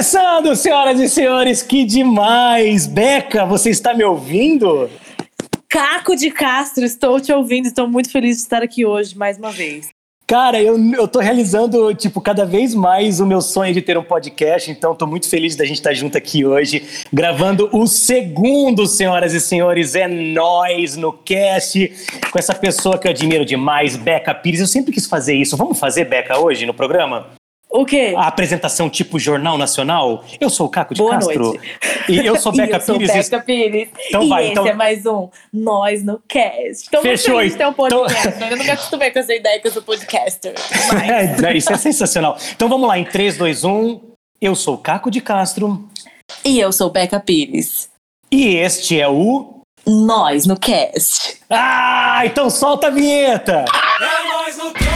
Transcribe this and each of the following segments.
Começando, senhoras e senhores, que demais! Beca, você está me ouvindo? Caco de Castro, estou te ouvindo, estou muito feliz de estar aqui hoje mais uma vez. Cara, eu, eu tô realizando, tipo, cada vez mais o meu sonho de ter um podcast, então tô muito feliz da gente estar junto aqui hoje, gravando o segundo, senhoras e senhores, é nós no cast, com essa pessoa que eu admiro demais, Beca Pires. Eu sempre quis fazer isso. Vamos fazer, Beca, hoje no programa? O quê? A apresentação tipo Jornal Nacional. Eu sou o Caco de Boa Castro. noite. E eu sou Beca eu sou Pires. Beca Pires. Então e vai, esse então- é mais um Nós no Cast. Muito Fechou, feliz ter um então- podcast. Eu me acostumei com essa ideia que eu sou podcaster. Mas... É, né, isso é sensacional. Então vamos lá, em 3, 2, 1. Eu sou o Caco de Castro. e eu sou Beca Pires. E este é o. Nós no Cast. Ah, então solta a vinheta! É nóis no cast,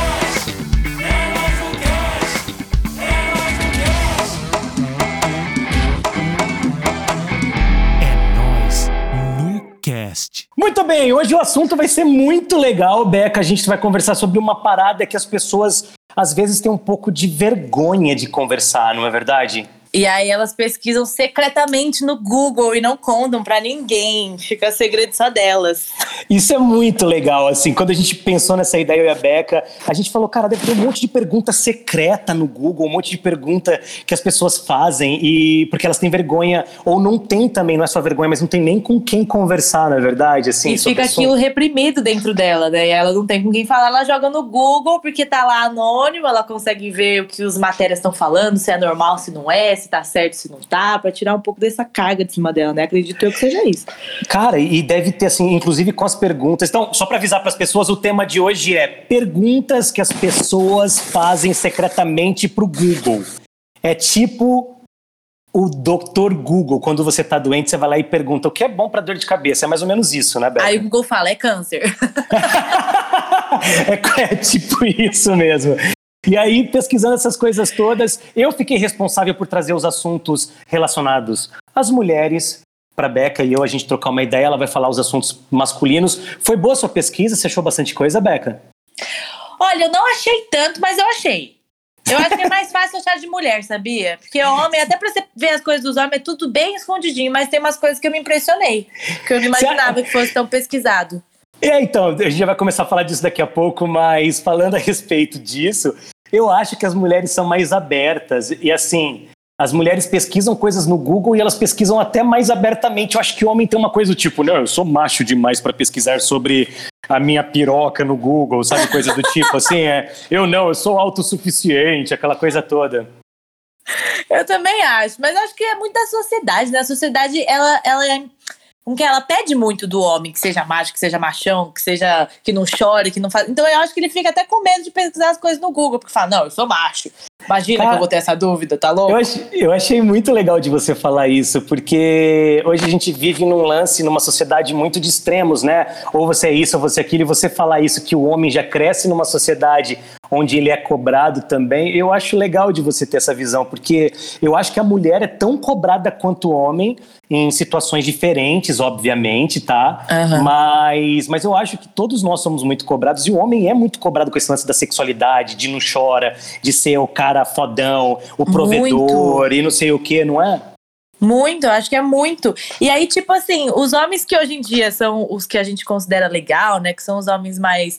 Muito bem, hoje o assunto vai ser muito legal, Beca. A gente vai conversar sobre uma parada que as pessoas às vezes têm um pouco de vergonha de conversar, não é verdade? E aí elas pesquisam secretamente no Google e não contam pra ninguém. Fica segredo só delas. Isso é muito legal, assim, quando a gente pensou nessa ideia, eu e a Beca, a gente falou, cara, deve ter um monte de pergunta secreta no Google, um monte de pergunta que as pessoas fazem, e porque elas têm vergonha, ou não tem também, não é só vergonha, mas não tem nem com quem conversar, não é verdade? Assim, e fica assunto. aquilo reprimido dentro dela, né? Ela não tem com quem falar, ela joga no Google porque tá lá anônimo, ela consegue ver o que os matérias estão falando, se é normal, se não é, se tá certo, se não tá, pra tirar um pouco dessa carga de cima dela, né? Acredito eu que seja isso. Cara, e deve ter, assim, inclusive com as perguntas. Então, só para avisar para as pessoas, o tema de hoje é perguntas que as pessoas fazem secretamente pro Google. É tipo o Dr. Google. Quando você tá doente, você vai lá e pergunta o que é bom para dor de cabeça. É mais ou menos isso, né, Beca? Aí o Google fala, é câncer. é, é tipo isso mesmo. E aí, pesquisando essas coisas todas, eu fiquei responsável por trazer os assuntos relacionados às mulheres. Para Beca e eu, a gente trocar uma ideia, ela vai falar os assuntos masculinos. Foi boa a sua pesquisa? Você achou bastante coisa, Beca? Olha, eu não achei tanto, mas eu achei. Eu acho que é mais fácil achar de mulher, sabia? Porque homem, até pra você ver as coisas dos homens, é tudo bem escondidinho, mas tem umas coisas que eu me impressionei. Que eu não imaginava que fosse tão pesquisado. É, então, a gente já vai começar a falar disso daqui a pouco, mas falando a respeito disso, eu acho que as mulheres são mais abertas. E assim, as mulheres pesquisam coisas no Google e elas pesquisam até mais abertamente. Eu acho que o homem tem uma coisa do tipo, não, eu sou macho demais para pesquisar sobre a minha piroca no Google, sabe? Coisa do tipo, assim, é, eu não, eu sou autossuficiente, aquela coisa toda. Eu também acho, mas acho que é muito da sociedade, né? A sociedade, ela, ela é. Com que ela pede muito do homem, que seja macho, que seja machão, que seja que não chore, que não faz. Então eu acho que ele fica até com medo de pesquisar as coisas no Google, porque fala, não, eu sou macho. Imagina Cara, que eu vou ter essa dúvida, tá louco? Eu achei, eu achei muito legal de você falar isso, porque hoje a gente vive num lance, numa sociedade muito de extremos, né? Ou você é isso, ou você é aquilo, e você falar isso, que o homem já cresce numa sociedade onde ele é cobrado também, eu acho legal de você ter essa visão, porque eu acho que a mulher é tão cobrada quanto o homem, em situações diferentes, obviamente, tá? Aham. Mas, mas eu acho que todos nós somos muito cobrados, e o homem é muito cobrado com esse lance da sexualidade, de não chora, de ser o cara fodão, o provedor e não sei o que, não é? Muito, acho que é muito. E aí, tipo assim, os homens que hoje em dia são os que a gente considera legal, né? Que são os homens mais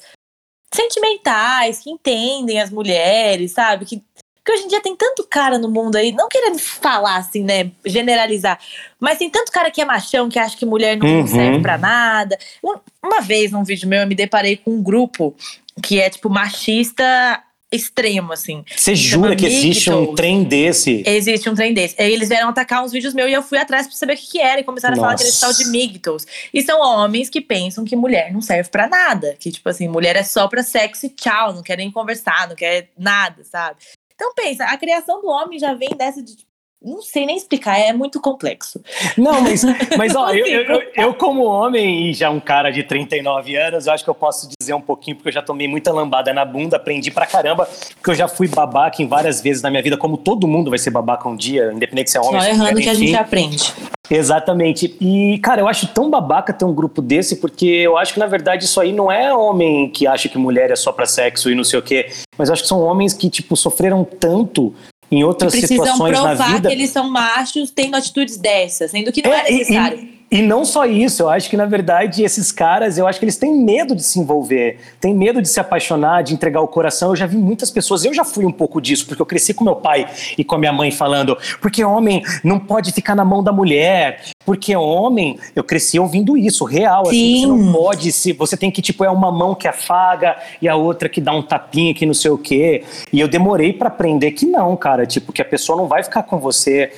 sentimentais, que entendem as mulheres, sabe? Que, que hoje em dia tem tanto cara no mundo aí, não querendo falar assim, né? Generalizar, mas tem tanto cara que é machão, que acha que mulher não Uhum. serve pra nada. Um- Uma vez num vídeo meu, eu me deparei com um grupo que é, tipo, machista extremo, assim. Você jura que existe um trem desse? Existe um trem desse. Aí eles vieram atacar uns vídeos meus e eu fui atrás pra saber o que, que era. E começaram a falar Nossa. aquele tal de Migtos. E são homens que pensam que mulher não serve pra nada. Que, tipo assim, mulher é só pra sexo e tchau. Não quer nem conversar, não quer nada, sabe? Então pensa, a criação do homem já vem dessa de. Não sei nem explicar, é muito complexo. Não, mas, mas ó, eu, eu, eu- eu como homem e já um cara de 39 anos, eu acho que eu posso dizer um pouquinho, porque eu já tomei muita lambada na bunda, aprendi pra caramba, porque eu já fui babaca em várias vezes na minha vida, como todo mundo vai ser babaca um dia, independente se é homem Só é errando que a gente aprende. Exatamente. E, cara, eu acho tão babaca ter um grupo desse, porque eu acho que, na verdade, isso aí não é homem que acha que mulher é só pra sexo e não sei o quê. Mas eu acho que são homens que, tipo, sofreram tanto em outras precisam situações na provar vida. que eles são machos tendo atitudes dessas, sendo que não é, É, necessário. E, não só isso, eu acho que na verdade esses caras, eu acho que eles têm medo de se envolver, têm medo de se apaixonar, de entregar o coração. Eu já vi muitas pessoas, eu já fui um pouco disso, porque eu cresci com meu pai e com a minha mãe falando, porque homem não pode ficar na mão da mulher, porque homem, eu cresci ouvindo isso, real, assim, você Sim. não pode se, você tem que tipo é uma mão que afaga e a outra que dá um tapinha que não sei o quê. E eu demorei pra aprender que não, cara, tipo que a pessoa não vai ficar com você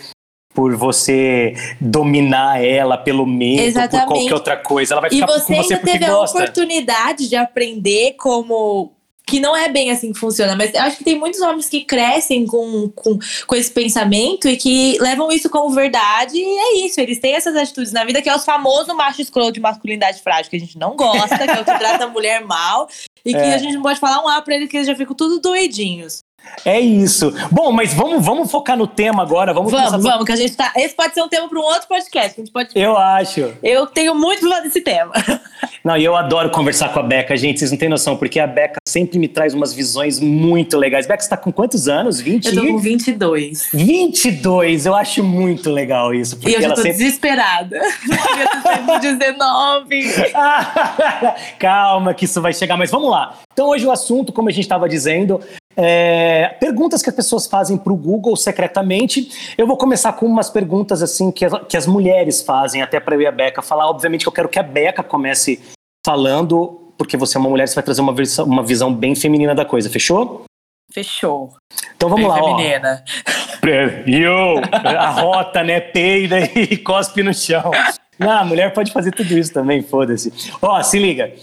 por você dominar ela pelo medo, por Exatamente. qualquer outra coisa. Ela vai E ficar você com você ainda teve a gosta. oportunidade de aprender como. Que não é bem assim que funciona, mas eu acho que tem muitos homens que crescem com, com, com esse pensamento e que levam isso como verdade, e é isso. Eles têm essas atitudes na vida, que é os famosos macho escroto de masculinidade frágil, que a gente não gosta, que é o que trata a mulher mal, e que É. a gente não pode falar um A pra eles, que eles já ficam tudo doidinhos. É isso. Bom, mas vamos, vamos focar no tema agora. Vamos, Vamos, começar- vamos, que a gente tá. Esse pode ser um tema para um outro podcast. que A gente pode. Eu acho. Eu tenho muito falar desse tema. Não, e eu adoro conversar com a Beca, gente. Vocês não têm noção, porque a Beca sempre me traz umas visões muito legais. Beca, você tá com quantos anos? 20? Eu tô com 22. 22, eu acho muito legal isso. E eu já tô sempre. desesperada. Eu queria ter saído 19. Calma, que isso vai chegar, mas vamos lá. Então, hoje o assunto, como a gente estava dizendo, é perguntas que as pessoas fazem para o Google secretamente. Eu vou começar com umas perguntas assim que, as- que as mulheres fazem, até para eu e a Beca falar. Obviamente que eu quero que a Beca comece falando, porque você é uma mulher, você vai trazer uma visão, uma visão bem feminina da coisa, fechou? Fechou. Então vamos Bem lá, ó. feminina. Yo, a rota, né? Peida e cospe no chão. Não, a mulher pode fazer tudo isso também, foda-se. Ó, se liga.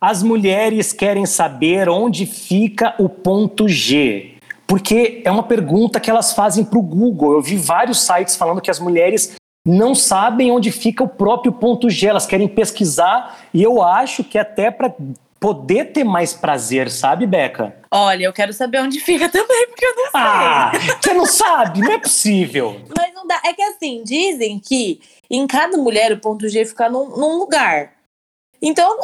As mulheres querem saber onde fica o ponto G. Porque é uma pergunta que elas fazem para o Google. Eu vi vários sites falando que as mulheres não sabem onde fica o próprio ponto G. Elas querem pesquisar e eu acho que até para poder ter mais prazer, sabe, Beca? Olha, eu quero saber onde fica também, porque eu não sei. Ah, você não sabe? Não é possível. Mas não dá. É que assim, dizem que em cada mulher o ponto G fica num, num lugar. Então,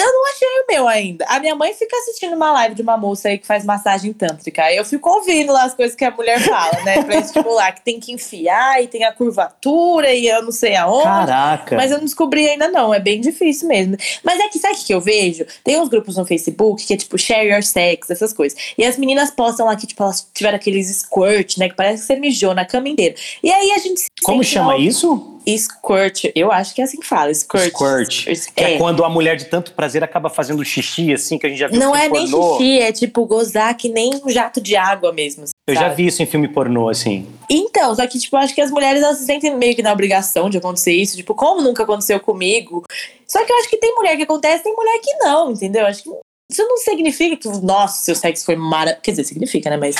eu não, achei o meu ainda. A minha mãe fica assistindo uma live de uma moça aí que faz massagem tântrica. Eu fico ouvindo lá as coisas que a mulher fala, né? Pra estimular, que tem que enfiar e tem a curvatura e eu não sei aonde. Caraca. Mas eu não descobri ainda não, é bem difícil mesmo. Mas é que sabe o que eu vejo? Tem uns grupos no Facebook que é tipo share your sex, essas coisas. E as meninas postam lá que tipo elas tiveram aqueles squirt, né, que parece que você mijou na cama inteira. E aí a gente se Como chama isso? Squirt, eu acho que é assim que fala, squirt. Squirt. Que é. É. quando a mulher de tanto prazer acaba fazendo xixi, assim, que a gente já viu Não é filme nem pornô. xixi, é tipo gozar que nem um jato de água mesmo. Eu já sabe? vi isso em filme pornô, assim. Então, só que, tipo, eu acho que as mulheres elas se sentem meio que na obrigação de acontecer isso. Tipo, como nunca aconteceu comigo. Só que eu acho que tem mulher que acontece, tem mulher que não, entendeu? Acho que isso não significa que, nossa, seu sexo foi maravilhoso. Quer dizer, significa, né? Mas,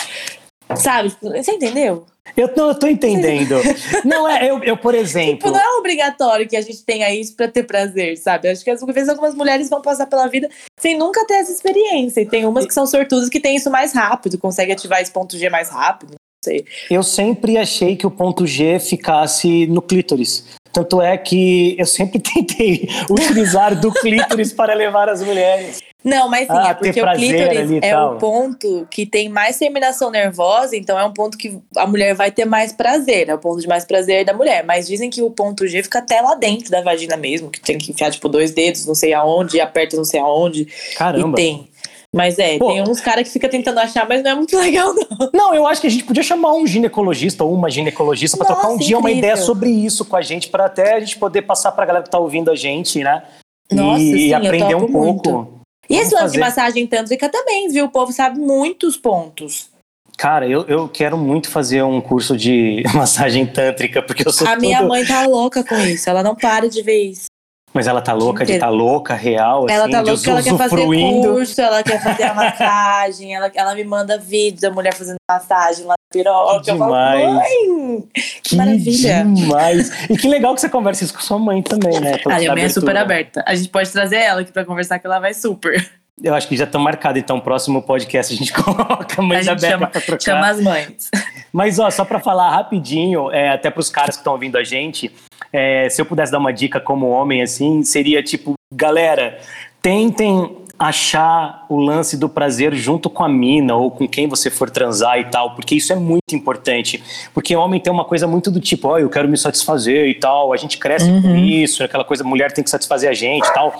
sabe? Você entendeu? Eu tô, eu tô entendendo. não, é, eu, eu, por exemplo. Tipo, não é obrigatório que a gente tenha isso pra ter prazer, sabe? Acho que às vezes algumas mulheres vão passar pela vida sem nunca ter essa experiência. E tem umas que são sortudas que têm isso mais rápido, conseguem ativar esse ponto G mais rápido. Não sei. Eu sempre achei que o ponto G ficasse no clítoris. Tanto é que eu sempre tentei utilizar do clítoris para levar as mulheres. Não, mas sim, Ah, é porque o clítoris é o ponto que tem mais terminação nervosa, então é um ponto que a mulher vai ter mais prazer, é o ponto de mais prazer da mulher. Mas dizem que o ponto G fica até lá dentro da vagina mesmo, que tem que enfiar, tipo, dois dedos, não sei aonde, e aperta não sei aonde, Caramba. e tem. Mas é, Pô. tem uns caras que fica tentando achar, mas não é muito legal, não. Não, eu acho que a gente podia chamar um ginecologista ou uma ginecologista para trocar um Nossa, dia uma incrível. ideia sobre isso com a gente, para até a gente poder passar para a galera que tá ouvindo a gente, né? Nossa, e sim, eu aprender um pouco. muito. E Vamos esse lance de fazer. massagem tântrica também, viu? O povo sabe muitos pontos. Cara, eu, eu quero muito fazer um curso de massagem tântrica, porque eu sou A minha tudo- mãe tá louca com isso, ela não para de ver isso. Mas ela tá louca de tá louca, real, Ela assim, tá louca, ela quer fazer curso, ela quer fazer a massagem, ela, ela me manda vídeo da mulher fazendo massagem lá na piroca. Que Eu falo, demais. mãe! Que maravilha. demais. E que legal que você conversa isso com sua mãe também, né? A te minha mãe é super aberta. A gente pode trazer ela aqui pra conversar que ela vai super. Eu acho que já tá marcado, então, próximo podcast a gente coloca a mãe A da Beca chama, pra trocar. chama as mães. Mas, ó, só pra falar rapidinho, é, até pros caras que estão ouvindo a gente, é, se eu pudesse dar uma dica como homem, assim, seria tipo, galera, tentem achar o lance do prazer junto com a mina ou com quem você for transar e tal, porque isso é muito importante. Porque homem tem uma coisa muito do tipo, ó, eu quero me satisfazer e tal, a gente cresce com Uhum. isso, aquela coisa, mulher tem que satisfazer a gente e tal.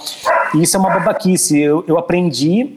E isso é uma babaquice. Eu, eu aprendi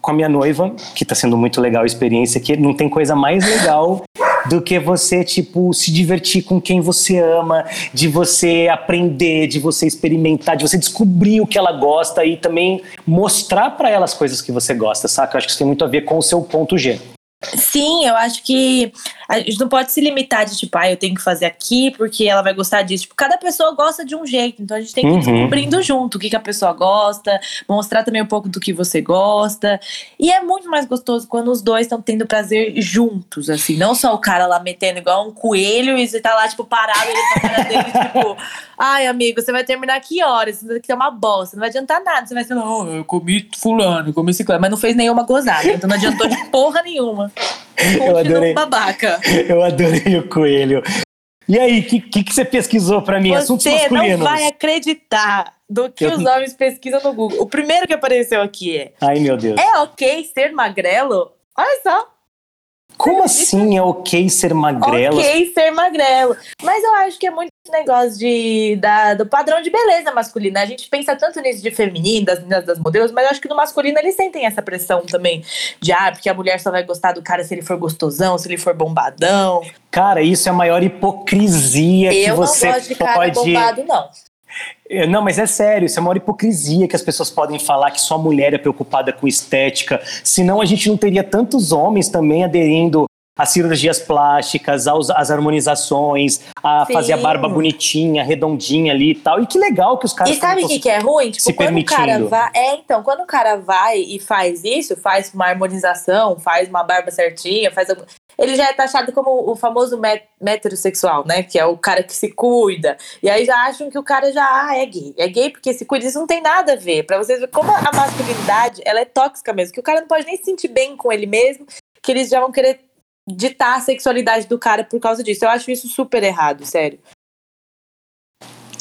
com a minha noiva, que tá sendo muito legal a experiência, que não tem coisa mais legal do que você, tipo, se divertir com quem você ama, de você aprender, de você experimentar, de você descobrir o que ela gosta e também mostrar pra ela as coisas que você gosta, saca? Eu acho que isso tem muito a ver com o seu ponto G. Sim, eu acho que a gente não pode se limitar de tipo, ah, eu tenho que fazer aqui porque ela vai gostar disso. Tipo, cada pessoa gosta de um jeito, então a gente tem que ir Uhum. descobrindo junto o que, que a pessoa gosta, mostrar também um pouco do que você gosta. E é muito mais gostoso quando os dois estão tendo prazer juntos, assim, não só o cara lá metendo igual um coelho e você tá lá, tipo, parado ele na cara dele, tipo, ai, amigo, você vai terminar que horas? Isso daqui é uma bosta, não vai adiantar nada. Você vai ser, não, eu comi fulano, eu comi ciclano, mas não fez nenhuma gozada, então não adiantou de porra nenhuma. Eu adorei. babaca. Eu adorei o coelho. E aí, o que, que, que você pesquisou pra mim? Assuntos Você masculinos. não vai acreditar do que Eu- os homens pesquisam no Google. O primeiro que apareceu aqui é: Ai, meu Deus. é ok ser magrelo? Olha só, Como assim é ok ser magrelo? ok ser magrelo. Mas eu acho que é muito negócio de, da, do padrão de beleza masculina. A gente pensa tanto nisso de feminino, das meninas, das modelos, mas eu acho que no masculino eles sentem essa pressão também. De, ah, porque a mulher só vai gostar do cara se ele for gostosão, se ele for bombadão. Cara, isso é a maior hipocrisia que eu não você gosto de cara pode. bombado, não. É, Não, mas é sério, isso é a maior hipocrisia que as pessoas podem falar que só mulher é preocupada com estética. Senão a gente não teria tantos homens também aderindo às cirurgias plásticas, aos, às harmonizações, a Sim. fazer a barba bonitinha, redondinha ali e tal. E que legal que os caras E sabe o que, que é ruim? Tipo, se quando o cara vai. É, então, quando o cara vai e faz isso, faz uma harmonização, faz uma barba certinha, faz Ele já é taxado como o famoso met- heterossexual, né? Que é o cara que se cuida. E aí já acham que o cara já ah, é gay. É gay porque se cuida. Isso não tem nada a ver. Pra vocês verem como a masculinidade ela é tóxica mesmo. Que o cara não pode nem se sentir bem com ele mesmo, que eles já vão querer ditar a sexualidade do cara por causa disso. Eu acho isso super errado, sério.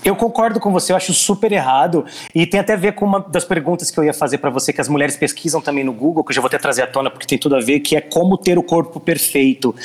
Eu concordo com você, eu acho super errado. E tem até a ver com uma das perguntas que eu ia fazer pra você, que as mulheres pesquisam também no Google, que eu já vou até trazer à tona porque tem tudo a ver, que é como ter o corpo perfeito.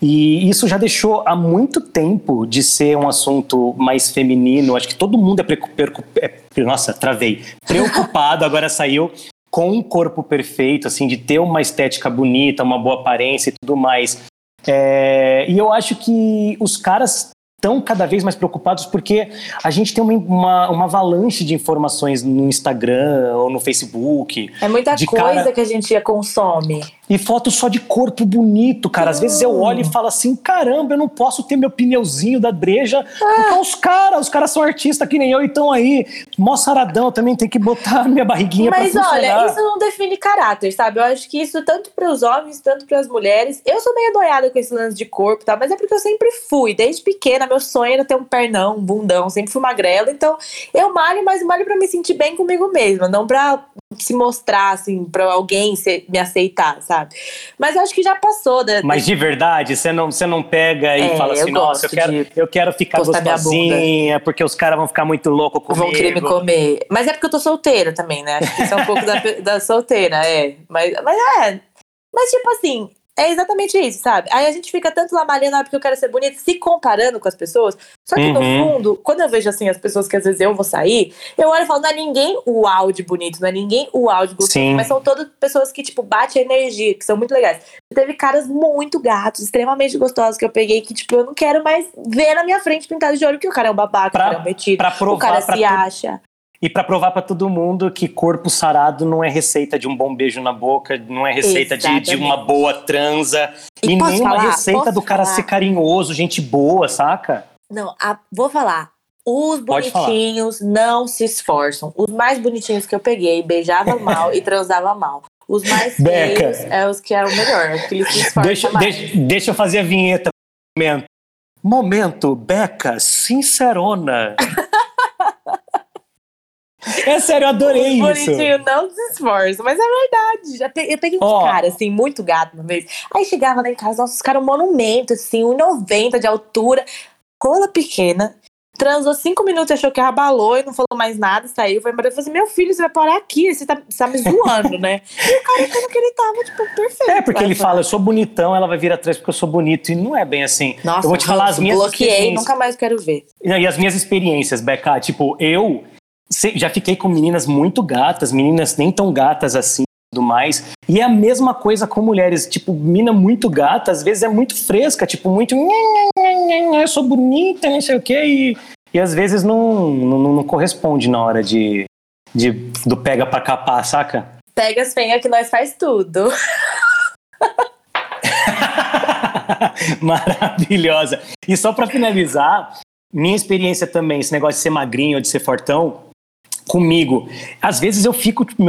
E isso já deixou há muito tempo de ser um assunto mais feminino. Acho que todo mundo é, precu- percu- é nossa, travei. Preocupado, agora saiu com um corpo perfeito, assim, de ter uma estética bonita, uma boa aparência e tudo mais. É, e eu acho que os caras estão cada vez mais preocupados porque a gente tem uma, uma, uma avalanche de informações no Instagram ou no Facebook É muita coisa cara- que a gente consome. e foto só de corpo bonito, cara. Às vezes eu olho e falo assim: caramba, eu não posso ter meu pneuzinho da breja, porque os caras, os caras são artistas que nem eu e estão aí, mó saradão, também tem que botar minha barriguinha Mas pra funcionar. olha, isso não define caráter, sabe? Eu acho que isso tanto para os homens, tanto para as mulheres. Eu sou meio noiada com esse lance de corpo, tá? Mas é porque eu sempre fui, desde pequena, meu sonho era ter um pernão, um bundão, sempre fui magrela. Então, eu malho, mas malho para me sentir bem comigo mesma, não pra se mostrar assim para alguém se- me aceitar, sabe? Mas eu acho que já passou da Mas de verdade, você não, você não pega e É, fala assim, eu nossa, eu quero, eu quero ficar gostosinha, porque os caras vão ficar muito loucos comigo. vão querer me comer. Mas é porque eu tô solteira também, né? Acho que isso é um pouco da, da solteira, é. Mas, mas é. Mas, tipo assim, é exatamente isso, sabe? Aí a gente fica tanto lá malhando, ah, porque eu quero ser bonita, se comparando com as pessoas. Só que no Uhum. fundo, quando eu vejo assim as pessoas que às vezes eu vou sair, eu olho e falo, não é ninguém uau de bonito, não é ninguém uau de gostoso, Sim. mas são todas pessoas que, tipo, bate energia, que são muito legais. Teve caras muito gatos, extremamente gostosos que eu peguei, que, tipo, eu não quero mais ver na minha frente pintado de olho, que o cara é um babaca, Pra- o cara é um metido. Pra O provar cara pra se acha. E pra provar pra todo mundo que corpo sarado não é receita de um bom beijo na boca, não é receita de, de uma boa transa, e, E nem uma falar? receita Posso do cara falar? ser carinhoso, gente boa, saca? Não, a- vou falar. Os bonitinhos não se esforçam. Os mais bonitinhos que eu peguei beijavam mal e transavam mal. Os mais Beca. feios é os que eram melhor, é que eles se esforçam Deixa, mais. deixa, deixa eu fazer a vinheta. Momento, Momento Beca, sincerona. é sério, eu adorei isso. bonitinhos não se esforçam, mas é verdade. Já pe- eu peguei uns Ó. caras, assim, muito gato uma vez. Aí chegava lá em casa, nossa, os caras um monumento, assim, 1,90 de altura, cola pequena, transou cinco minutos, achou que abalou e não falou mais nada, saiu, foi embora. Eu falei assim, meu filho, você vai parar aqui, você tá, você tá me zoando, né? E o cara achando que ele tava, tipo, perfeito. É, porque ele Vai, fala, eu sou bonitão, ela vai vir atrás porque eu sou bonito. E não é bem assim. Nossa, eu vou te falar as minhas bloqueei, experiências. nunca mais quero ver. E as minhas experiências, Beca, tipo, eu já fiquei com meninas muito gatas, meninas nem tão gatas assim e tudo mais. E é a mesma coisa com mulheres, tipo, mina muito gata, às vezes é muito fresca, tipo, muito. Eu sou bonita, não sei o quê, e, e às vezes não, não, não corresponde na hora de, de do pega pra capar, saca? Pega as fenhas que nós faz tudo. Maravilhosa. E só pra finalizar, minha experiência também, esse negócio de ser magrinho ou de ser fortão, comigo. Às vezes eu fico tipo,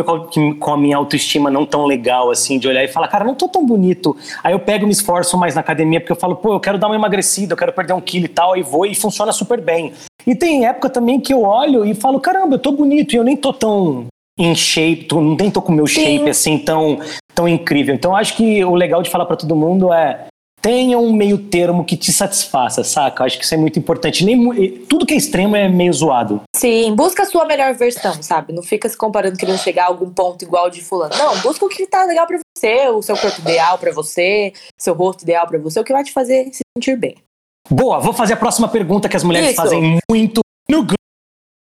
com a minha autoestima não tão legal, assim, de olhar e falar, cara, não tô tão bonito. Aí eu pego e me esforço mais na academia, porque eu falo, pô, eu quero dar uma emagrecida, eu quero perder um quilo e tal, aí vou e funciona super bem. E tem época também que eu olho e falo, caramba, eu tô bonito e eu nem tô tão em shape, tô, nem tô com o meu Sim. shape assim tão, tão incrível. Então acho que o legal de falar pra todo mundo é tenha um meio termo que te satisfaça, saca? Acho que isso é muito importante. Nem, tudo que é extremo é meio zoado. Sim, busca a sua melhor versão, sabe? Não fica se comparando querendo chegar a algum ponto igual de fulano. Não, busca o que tá legal pra você, o seu corpo ideal pra você, seu rosto ideal pra você, o que vai te fazer se sentir bem. Boa, vou fazer a próxima pergunta que as mulheres Isso. fazem muito no grupo,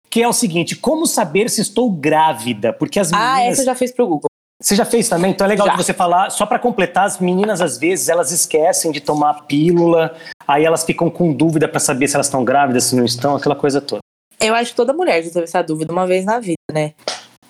que é o seguinte: como saber se estou grávida? Porque as meninas. Ah, essa eu já fiz pro Google. Você já fez também? Então é legal Já. de você falar. Só pra completar, as meninas às vezes elas esquecem de tomar a pílula, aí elas ficam com dúvida pra saber se elas estão grávidas, se não estão, aquela coisa toda. Eu acho que toda mulher já teve essa dúvida uma vez na vida, né?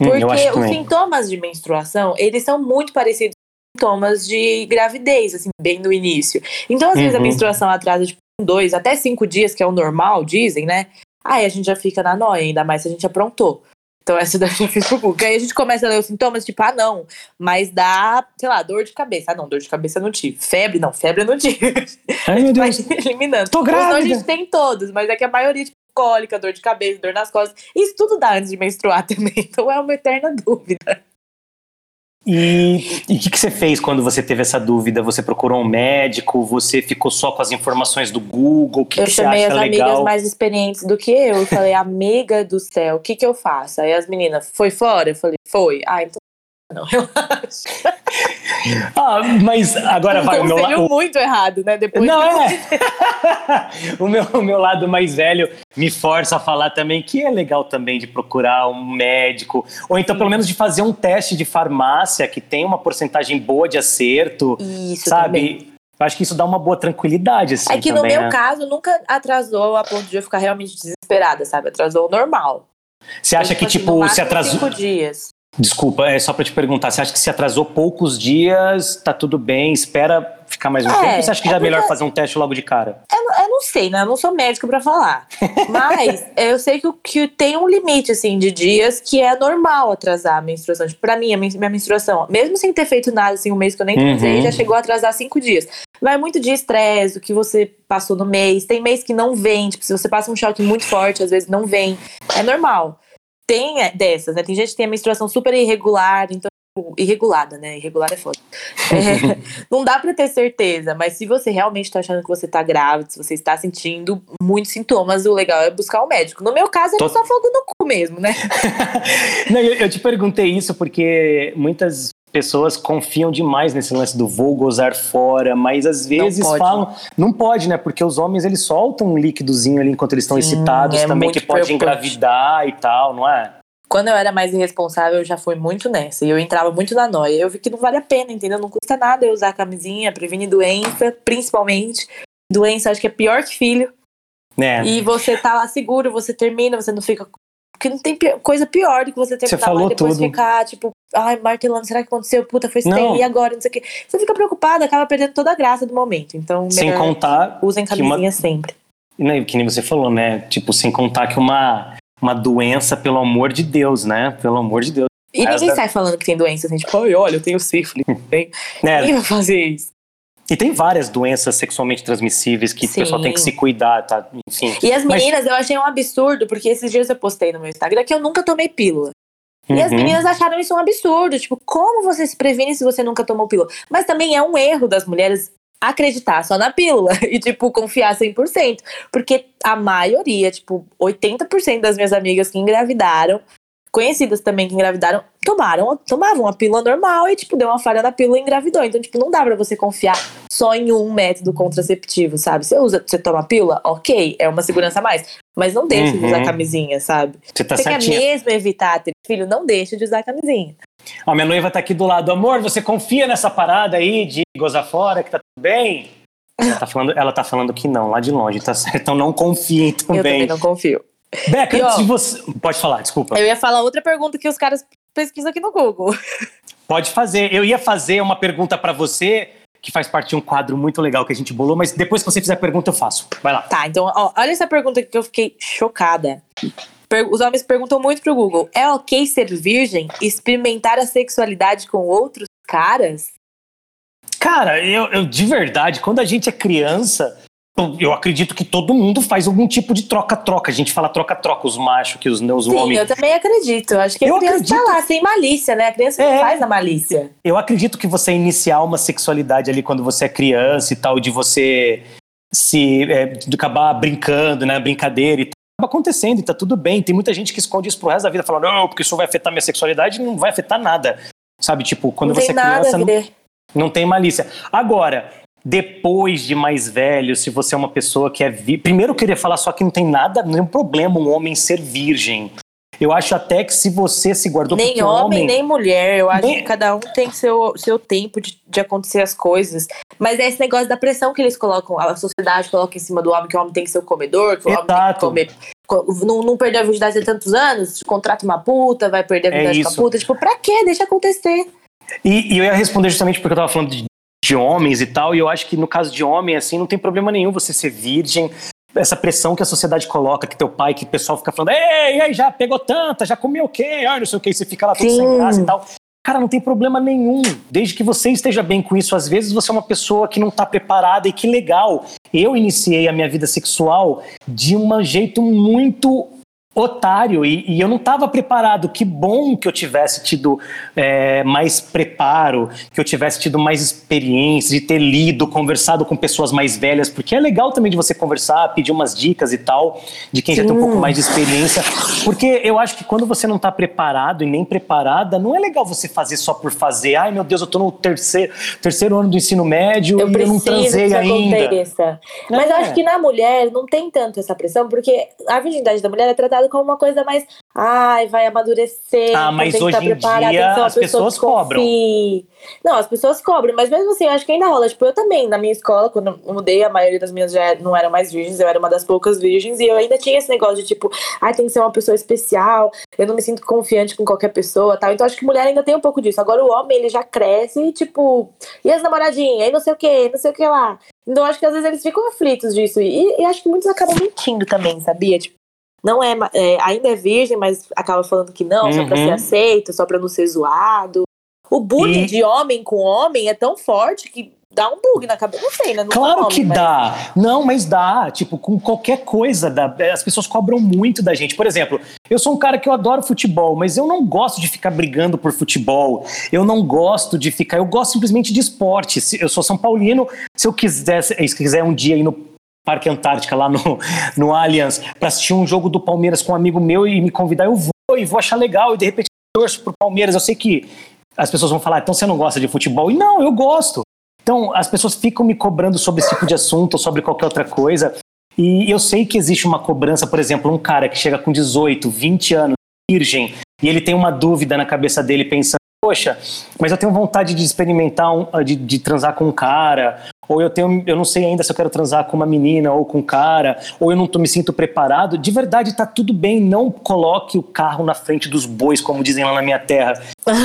Hum, Porque acho os sintomas de menstruação, eles são muito parecidos com sintomas de gravidez, assim, bem no início. Então, às vezes, a Uhum. menstruação atrasa, tipo, dois, até cinco dias, que é o normal, dizem, né? Aí a gente já fica na noia, ainda mais se a gente aprontou. Então, essa daí eu fiz Google. Aí a gente começa a ler os sintomas, tipo, ah, não, mas dá, sei lá, dor de cabeça. Ah, não, dor de cabeça eu não tive. Febre, não, febre eu não tive. Ai, meu Vai Deus. eliminando. Tô Os não a grávida. gente tem todos, mas é que a maioria, tipo, cólica, dor de cabeça, dor nas costas. Isso tudo dá antes de menstruar também. Então é uma eterna dúvida. E o que, que você fez quando você teve essa dúvida? Você procurou um médico? Você ficou só com as informações do Google? O que, eu que você chamei acha as legal? amigas mais experientes do que eu. Eu falei, amiga do céu, o que que eu faço? Aí as meninas, foi fora? Eu falei, foi. Ah, então não, relaxa. Ah, mas agora vai, o meu, muito errado, né? Depois Não, é. o, meu, o meu lado mais velho me força a falar também que é legal também de procurar um médico, ou então pelo menos de fazer um teste de farmácia que tem uma porcentagem boa de acerto, Isso também. sabe? Eu acho que isso dá uma boa tranquilidade, assim, É que no também, meu né? caso nunca atrasou a ponto de eu ficar realmente desesperada, sabe? Atrasou o normal. Você acha que, assim, no tipo, se atrasou... Cinco dias. Desculpa, é só pra te perguntar, você acha que se atrasou poucos dias, tá tudo bem, espera ficar mais um É, tempo, ou você acha que já é é melhor fazer um teste logo de cara? Eu, não- eu não sei, né? Eu não sou médico pra falar. Mas eu sei que, que tem um limite, assim, de dias que é normal atrasar a menstruação. Tipo, pra mim, a min- minha menstruação, mesmo sem ter feito nada, assim, um mês que eu nem Uhum. usei, já chegou a atrasar cinco dias. Vai muito de estresse, o que você passou no mês. Tem mês que não vem. Tipo, se você passa um choque muito forte, às vezes não vem. É normal. Tem é, dessas, né? Tem gente que tem a menstruação super irregular, então. tipo, Irregulada, né? Irregular é foda. É, não dá pra ter certeza, mas se você realmente tá achando que você tá grávida, se você está sentindo muitos sintomas, o legal é buscar um médico. No meu caso, é Tô- só fogo no cu mesmo, né? Não, eu, eu te perguntei isso porque muitas pessoas confiam demais nesse lance do vou gozar fora, mas às vezes pode. falam. Não pode, né? Porque os homens eles soltam um líquidozinho ali enquanto eles estão Sim, excitados é também, que pode engravidar e tal, não é? Quando eu era mais irresponsável, eu já fui muito nessa. E eu entrava muito na noia. Eu vi que não vale a pena, entendeu? Não custa nada eu usar camisinha, prevenir doença, principalmente. Doença, acho que é pior que filho. Né? E você tá lá seguro, você termina, você não fica. Porque não tem coisa pior do que você terminar lá falou e depois tudo. ficar, tipo, ai, martelando, será que aconteceu? Puta, foi Não. estranho, e agora? Não sei o quê. Você fica preocupada, acaba perdendo toda a graça do momento. Então, Sem contar usem que uma- camisinha sempre. né, que nem você falou, né? Tipo, sem contar que uma, uma doença, pelo amor de Deus, né? Pelo amor de Deus. E Essa- ninguém sai falando que tem doença, assim, tipo, olha, eu tenho sífilis. Tem. Né? Ninguém vai fazer isso. E tem várias doenças sexualmente transmissíveis que Sim. o pessoal tem que se cuidar, tá? Enfim. E as Mas- meninas, eu achei um absurdo, porque esses dias eu postei no meu Instagram que eu nunca tomei pílula. E as Uhum. meninas acharam isso um absurdo. Tipo, como você se previne se você nunca tomou pílula? Mas também é um erro das mulheres acreditar só na pílula e, tipo, confiar 100%. Porque a maioria, tipo, 80% das minhas amigas que engravidaram, conhecidas também que engravidaram, tomaram, tomavam a pílula normal e, tipo, deu uma falha na pílula e engravidou. Então, tipo, não dá pra você confiar só em um método contraceptivo, sabe? Você usa, você toma pílula, ok, é uma segurança a mais. Mas não deixe de Uhum. usar camisinha, sabe? Você tá você quer mesmo evitar ter filho, não deixe de usar camisinha. Ó, minha noiva tá aqui do lado. Amor, você confia nessa parada aí de gozar fora, que tá tudo bem? Ela tá falando, ela tá falando que não, lá de longe, tá certo? Então não confiem Eu também também. não confio. Beca, E, ó, antes de você. Pode falar, desculpa. Eu ia falar outra pergunta que os caras pesquisam aqui no Google. Pode fazer. Eu ia fazer uma pergunta pra você, que faz parte de um quadro muito legal que a gente bolou, mas depois que você fizer a pergunta, eu faço. Vai lá. Tá, então, ó, olha essa pergunta que eu fiquei chocada. Per- os homens perguntam muito pro Google: é ok ser virgem? Experimentar a sexualidade com outros caras? Cara, eu, eu de verdade, quando a gente é criança, eu- eu acredito que todo mundo faz algum tipo de troca-troca. A gente fala troca-troca, os machos, que os, os Sim, homens. eu também acredito. Acho que a Eu criança acredito. tá lá, sem malícia, né? A criança não É. faz a malícia. Eu acredito que você iniciar uma sexualidade ali quando você é criança e tal, de você se é, de acabar brincando, né, brincadeira e tal, acaba acontecendo e tá tudo bem. Tem muita gente que esconde isso pro resto da vida, falando, não, porque isso vai afetar minha sexualidade, não vai afetar nada. Sabe, tipo, quando não você é criança, não, não tem malícia. Agora, depois de mais velho, se você é uma pessoa que é vi... primeiro eu queria falar só que não tem nada, nenhum problema um homem ser virgem. Eu acho até que se você se guardou Nem o homem, nem mulher. Eu acho Nem- que cada um tem seu, seu tempo de, de acontecer as coisas. Mas é esse negócio da pressão que eles colocam, a sociedade coloca em cima do homem, que o homem tem que ser o comedor, que o homem tem que Exato. comer. co- Não, não perdeu a virgindade há tantos anos, contrata uma puta, vai perder a É virgindade com a puta. Tipo, pra quê? Deixa acontecer. E, e eu ia responder justamente porque eu tava falando de, de homens e tal, e eu acho que no caso de homem, assim, não tem problema nenhum você ser virgem. Essa pressão que a sociedade coloca, que teu pai, que o pessoal fica falando, ei, ei, já pegou tanta, já comeu o quê? Ai, não sei o que, você fica lá todo sem Sim. graça e tal. Cara, não tem problema nenhum. Desde que você esteja bem com isso, às vezes você é uma pessoa que não tá preparada e que legal. Eu iniciei a minha vida sexual de um jeito muito otário e, e eu não estava preparado. Que bom que eu tivesse tido é, mais preparo, que eu tivesse tido mais experiência, de ter lido, conversado com pessoas mais velhas, porque é legal também de você conversar, pedir umas dicas e tal, de quem já tem um Sim. pouco mais de experiência, porque eu acho que quando você não está preparado e nem preparada, não é legal você fazer só por fazer. Ai meu Deus, eu tô no terceiro, terceiro ano do ensino médio Eu e eu não transei ainda. aconteça. Mas É. eu acho que na mulher não tem tanto essa pressão, porque a virgindade da mulher é tratada como uma coisa mais. Ai, vai amadurecer. Ah, mas que hoje estar em dia as pessoa pessoas que cobram. confie. Não, as pessoas cobram, mas mesmo assim, eu acho que ainda rola. Tipo, eu também, na minha escola, quando eu mudei, a maioria das minhas já não eram mais virgens, eu era uma das poucas virgens, e eu ainda tinha esse negócio de tipo, ai, tem que ser uma pessoa especial, eu não me sinto confiante com qualquer pessoa tal. Então acho que mulher ainda tem um pouco disso. Agora o homem, ele já cresce e, tipo, e as namoradinhas, e não sei o que, não sei o que lá. Então acho que às vezes eles ficam aflitos disso. E, e acho que muitos acabam mentindo também, sabia? Tipo, não é, é, ainda é virgem, mas acaba falando que não, só pra Uhum. ser aceito, só pra não ser zoado. O bullying E- de homem com homem é tão forte que dá um bug na cabeça. Não sei, né? Não Claro homem, que mas- dá. Não, mas dá. Tipo, com qualquer coisa, dá. as pessoas cobram muito da gente. Por exemplo, eu sou um cara que eu adoro futebol, mas eu não gosto de ficar brigando por futebol. Eu não gosto de ficar. Eu gosto simplesmente de esporte. Eu sou São Paulino. Se eu quiser, se quiser um dia ir no Parque Antártica, lá no, no Allianz, pra assistir um jogo do Palmeiras com um amigo meu e me convidar, eu vou e vou achar legal. E de repente torço pro Palmeiras. Eu sei que as pessoas vão falar, então você não gosta de futebol? E não, eu gosto. Então, as pessoas ficam me cobrando sobre esse tipo de assunto ou sobre qualquer outra coisa. E eu sei que existe uma cobrança, por exemplo, um cara que chega com 18, 20 anos, virgem, e ele tem uma dúvida na cabeça dele pensando, poxa, mas eu tenho vontade de experimentar, um, de, de transar com um cara, ou eu tenho, eu não sei ainda se eu quero transar com uma menina ou com um cara, ou eu não tô, me sinto preparado. De verdade, tá tudo bem, não coloque o carro na frente dos bois, como dizem lá na minha terra.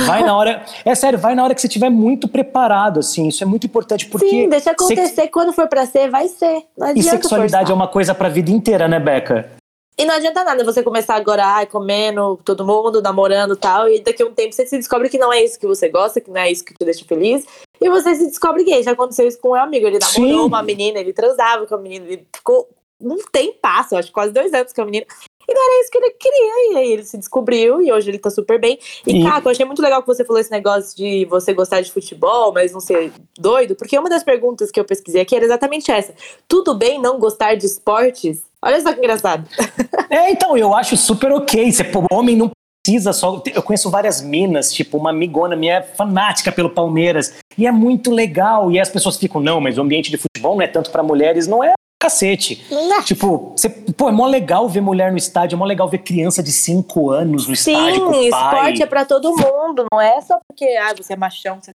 Vai na hora, é sério, vai na hora que você estiver muito preparado, assim, isso é muito importante, porque Sim, deixa sex- acontecer. Quando for pra ser, vai ser. E sexualidade é forçar. uma coisa pra vida inteira, né, Beca? E não adianta nada você começar agora, ai, comendo todo mundo, namorando e tal, e daqui a um tempo você se descobre que não é isso que você gosta, que não é isso que te deixa feliz, e você se descobre gay. Já aconteceu isso com um amigo, ele namorou Sim. uma menina, ele transava com a menina, ele ficou um tempasso, acho que quase dois anos com a menina, E não era isso que ele queria. E aí ele se descobriu e hoje ele tá super bem. E, E- Caco, eu achei muito legal que você falou esse negócio de você gostar de futebol, mas não ser doido, porque uma das perguntas que eu pesquisei aqui era exatamente essa. Tudo bem não gostar de esportes? Olha só que engraçado. É, então, eu acho super ok. Você, pô, homem não precisa só. Eu conheço várias minas, tipo, uma amigona minha é fanática pelo Palmeiras. E é muito legal. E as pessoas ficam, não, mas o ambiente de futebol não é tanto pra mulheres, não é cacete. Tipo, você, pô, é mó legal ver mulher no estádio, é mó legal ver criança de 5 anos no estádio Sim, o pai. esporte é pra todo mundo, não é só porque ah, você é machão. Você...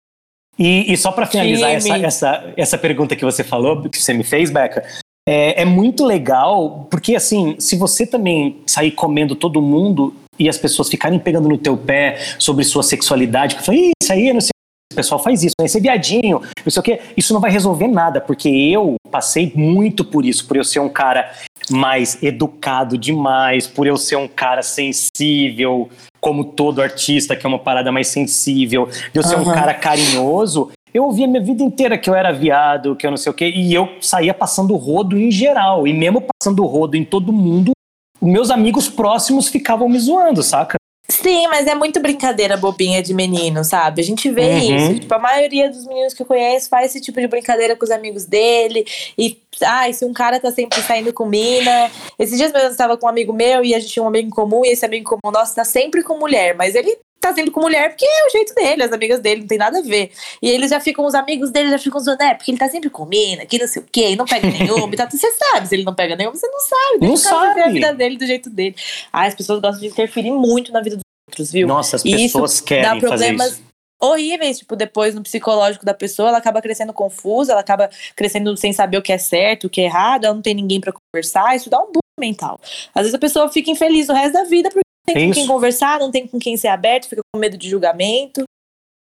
E, e só pra finalizar essa, essa, essa pergunta que você falou, que você me fez, Beca, é, é muito legal, porque assim, se você também sair comendo todo mundo e as pessoas ficarem pegando no teu pé sobre sua sexualidade, que fala, "Ih, isso aí, não sei o pessoal faz isso, né? Esse é viadinho, não sei o quê. Isso não vai resolver nada, porque eu passei muito por isso, por eu ser um cara mais educado demais, por eu ser um cara sensível, como todo artista, que é uma parada mais sensível, de eu ser um Aham. cara carinhoso. Eu ouvia minha vida inteira que eu era viado, que eu não sei o quê, e eu saía passando rodo em geral. E mesmo passando rodo em todo mundo, os meus amigos próximos ficavam me zoando, saca? Sim, mas é muito brincadeira bobinha de menino, sabe? A gente vê Uhum. isso. Tipo, a maioria dos meninos que eu conheço faz esse tipo de brincadeira com os amigos dele. E, ai, se um cara tá sempre saindo com mina. Esses dias mesmo eu estava com um amigo meu e a gente tinha um amigo em comum, e esse amigo em comum nosso tá sempre com mulher, mas ele tá sempre com mulher porque é o jeito dele, as amigas dele, não tem nada a ver. E eles já ficam, os amigos dele já ficam zoando, é, porque ele tá sempre com mina, que não sei o quê, e não pega nenhuma. e tá, você sabe se ele não pega nenhuma, você não sabe. Não Deixa o cara viver a sabe. vida dele do jeito dele. Ai, as pessoas gostam de interferir muito na vida dos outros, viu? Nossa, as E pessoas dá querem fazer problemas isso. horríveis, tipo, depois no psicológico da pessoa, ela acaba crescendo confusa, ela acaba crescendo sem saber o que é certo, o que é errado, ela não tem ninguém pra conversar, isso dá um boom mental. Às vezes a pessoa fica infeliz o resto da vida porque não tem É com isso. quem conversar, não tem com quem ser aberto, fica com medo de julgamento.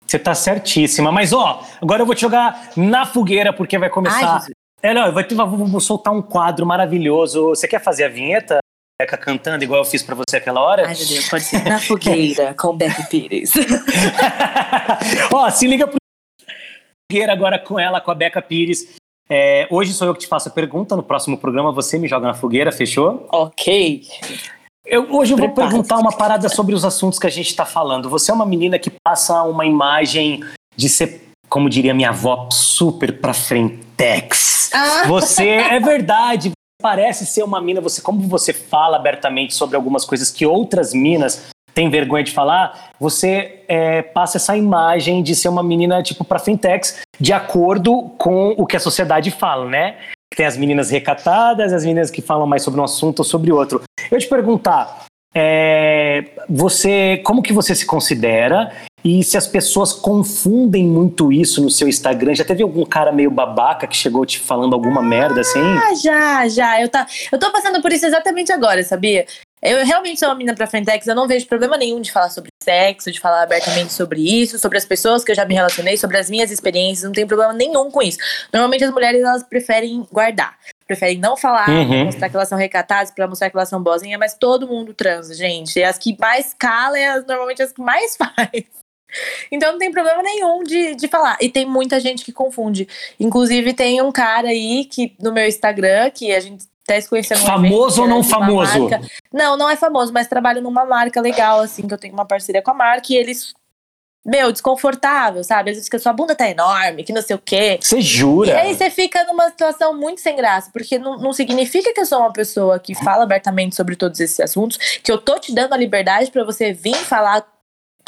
Você tá certíssima. Mas, ó, agora eu vou te jogar na fogueira, porque vai começar. Ai, é, não, eu vou, vou- vou soltar um quadro maravilhoso. Você quer fazer a vinheta? Beca cantando, igual eu fiz pra você aquela hora? Ai, meu Deus, pode ser na fogueira com Becky Pires. Ó, se liga pro fogueira agora com ela, com a Beca Pires. É, hoje sou eu que te faço a pergunta. No próximo programa você me joga na fogueira, fechou? ok. Eu, hoje eu vou perguntar uma parada sobre os assuntos que a gente tá falando. Você é uma menina que passa uma imagem de ser, como diria minha avó, super pra frentex. Ah. Você é verdade. Parece ser uma mina, você como você fala abertamente sobre algumas coisas que outras minas têm vergonha de falar, você é, passa essa imagem de ser uma menina tipo pra frentex, de acordo com o que a sociedade fala, né? Tem as meninas recatadas, as meninas que falam mais sobre um assunto ou sobre outro. Eu te perguntar, é, você, como que você se considera e se as pessoas confundem muito isso no seu Instagram? Já teve algum cara meio babaca que chegou te falando alguma merda assim? Ah, já, já. Eu, tá, eu tô passando por isso exatamente agora, sabia? Eu realmente sou uma menina pra frentex, eu não vejo problema nenhum de falar sobre sexo, de falar abertamente sobre isso, sobre as pessoas que eu já me relacionei, sobre as minhas experiências, não tem problema nenhum com isso. Normalmente as mulheres, elas preferem guardar. Preferem não falar, Uhum. pra mostrar que elas são recatadas, pra mostrar que elas são boazinhas, mas todo mundo transa, gente. E as que mais calam é normalmente as que mais faz. Então não tem problema nenhum de, de falar. E tem muita gente que confunde. Inclusive, tem um cara aí que no meu Instagram, que a gente até se conheceu Famoso evento, ou não famoso? marca. Não, não é famoso, mas trabalha numa marca legal, assim, que eu tenho uma parceria com a marca, e eles. Meu, desconfortável, sabe? Às vezes fica, sua bunda tá enorme, que não sei o quê. Você E jura? aí você fica numa situação muito sem graça, porque não, não significa que eu sou uma pessoa que fala abertamente sobre todos esses assuntos, que eu tô te dando a liberdade pra você vir falar